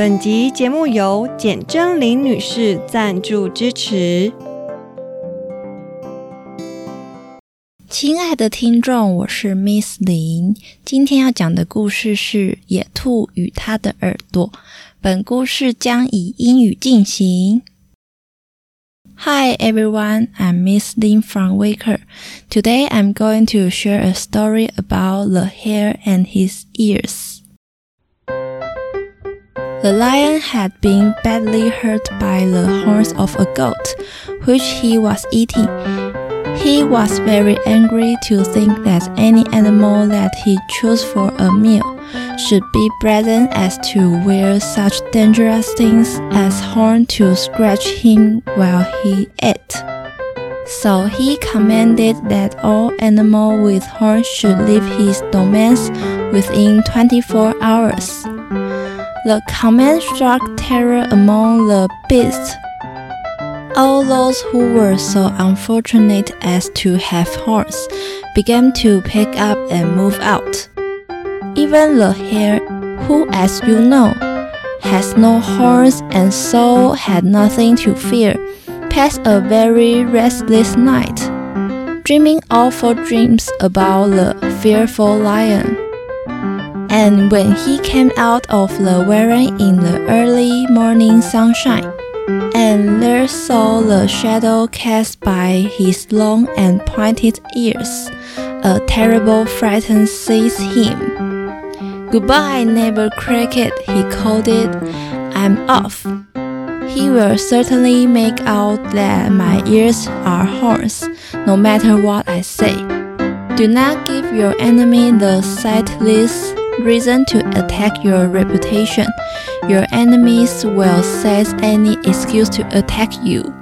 本集节目由简真林女士赞助支持。亲爱的听众，我是 Miss 林，今天要讲的故事是《野兔与它的耳朵》。本故事将以英语进行。Hi everyone, I'm Miss Lin from Waker. Today I'm going to share a story about the hare and his ears. The lion had been badly hurt by the horns of a goat, which he was eating. He was very angry to think that any animal that he chose for a meal should be brazen as to wear such dangerous things as horn to scratch him while he ate. So he commanded that all animals with horns should leave his domains within 24 hours. The command struck terror among the beasts. All those who were so unfortunate as to have horns began to pick up and move out. Even the hare, who, as you know, has no horns and so had nothing to fear, passed a very restless night, dreaming awful dreams about the fearful lion. And when he came out of the warren in the early morning sunshine, and there saw the shadow cast by his long and pointed ears, a terrible fright seized him. Goodbye, neighbor cricket, he called it. I'm off. He will certainly make out that my ears are horns, no matter what I say. Do not give your enemy the slightest reason to attack your reputation. Your enemies will seize any excuse to attack you.